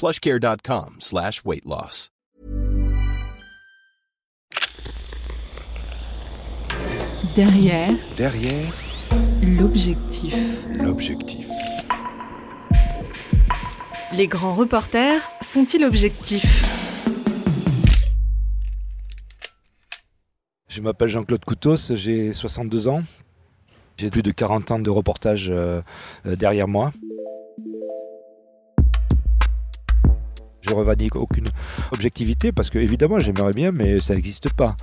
plushcare.com slash weight loss. Derrière Derrière l'objectif. l'objectif. Les grands reporters sont-ils objectifs? Je m'appelle Jean-Claude Coutos, j'ai 62 ans. J'ai plus de 40 ans de reportage euh, euh, derrière moi. Je revendique aucune objectivité parce que évidemment j'aimerais bien mais ça n'existe pas.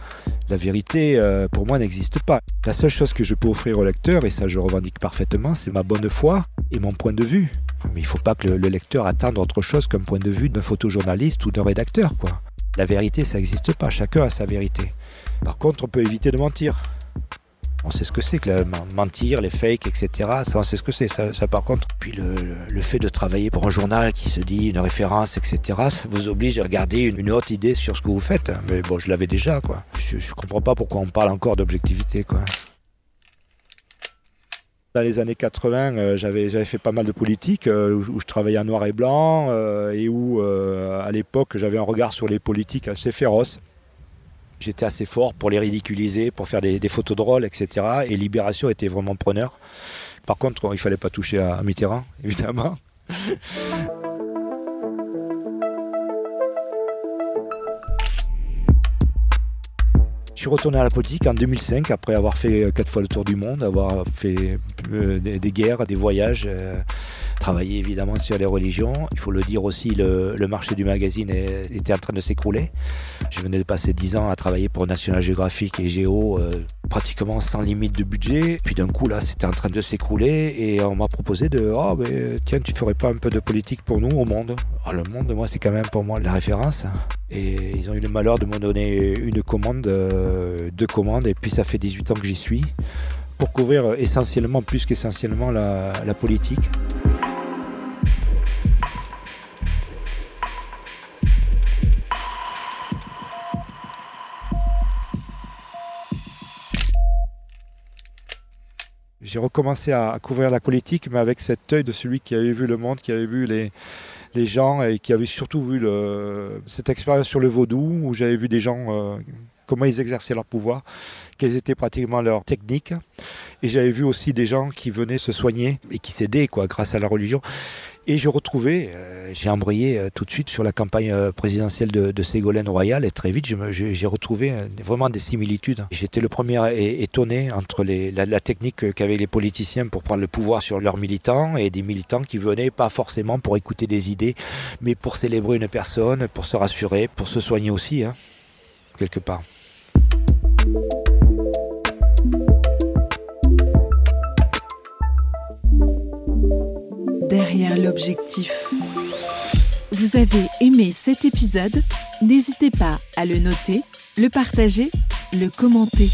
La vérité euh, pour moi n'existe pas. La seule chose que je peux offrir au lecteur, et ça je revendique parfaitement, c'est ma bonne foi et mon point de vue. Mais il ne faut pas que le, le lecteur attende autre chose qu'un point de vue d'un photojournaliste ou d'un rédacteur. quoi. La vérité ça n'existe pas, chacun a sa vérité. Par contre on peut éviter de mentir. On sait ce que c'est que le men- mentir, les fakes, etc. Ça, on sait ce que c'est. Ça, par contre, puis le, fait de travailler pour un journal qui se dit une référence, etc. Ça vous oblige à regarder une, une haute idée sur ce que vous faites. Mais bon, je l'avais déjà, quoi. Je, je comprends pas pourquoi on parle encore d'objectivité, quoi. Dans les années 80, euh, j'avais fait pas mal de politique euh, où, je travaillais en noir et blanc euh, et où, à l'époque, j'avais un regard sur les politiques assez féroce. J'étais assez fort pour les ridiculiser, pour faire des, des photos drôles, etc. Et Libération était vraiment preneur. Par contre, il fallait pas toucher à, à Mitterrand, évidemment. Je suis retourné à la politique en 2005 après avoir fait euh, quatre fois le tour du monde, avoir fait euh, des, des guerres, des voyages, travaillé évidemment sur les religions. Il faut le dire aussi, le, marché du magazine était en train de s'écrouler. Je venais de passer 10 ans à travailler pour National Geographic et Géo, euh, pratiquement sans limite de budget. Puis d'un coup, là, c'était en train de s'écrouler et on m'a proposé de Oh, tiens, tu ferais pas un peu de politique pour nous au monde? Ah, Le monde, moi, c'est quand même pour moi la référence. Et ils ont eu le malheur de me donner une commande, euh, deux commandes, et puis ça fait 18 ans que j'y suis, pour couvrir essentiellement, plus qu'essentiellement, la politique. J'ai recommencé à, couvrir la politique, mais avec cet œil de celui qui avait vu le monde, qui avait vu les, les gens et qui avait surtout vu cette expérience sur le vaudou, où j'avais vu des gens, euh, comment ils exerçaient leur pouvoir, quelles étaient pratiquement leurs techniques. Et j'avais vu aussi des gens qui venaient se soigner et qui s'aidaient quoi, grâce à la religion. Et j'ai retrouvé, euh, j'ai embrayé euh, tout de suite sur la campagne euh, présidentielle de, Ségolène Royal et très vite j'ai retrouvé euh, vraiment des similitudes. J'étais le premier étonné entre la, la technique qu'avaient les politiciens pour prendre le pouvoir sur leurs militants et des militants qui venaient pas forcément pour écouter des idées, mais pour célébrer une personne, pour se rassurer, pour se soigner aussi, hein, quelque part. L'objectif. Vous avez aimé cet épisode? N'hésitez pas à le noter, le partager le commenter.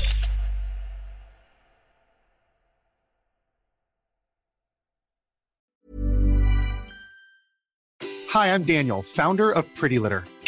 Hi, I'm Daniel, founder of Pretty Litter.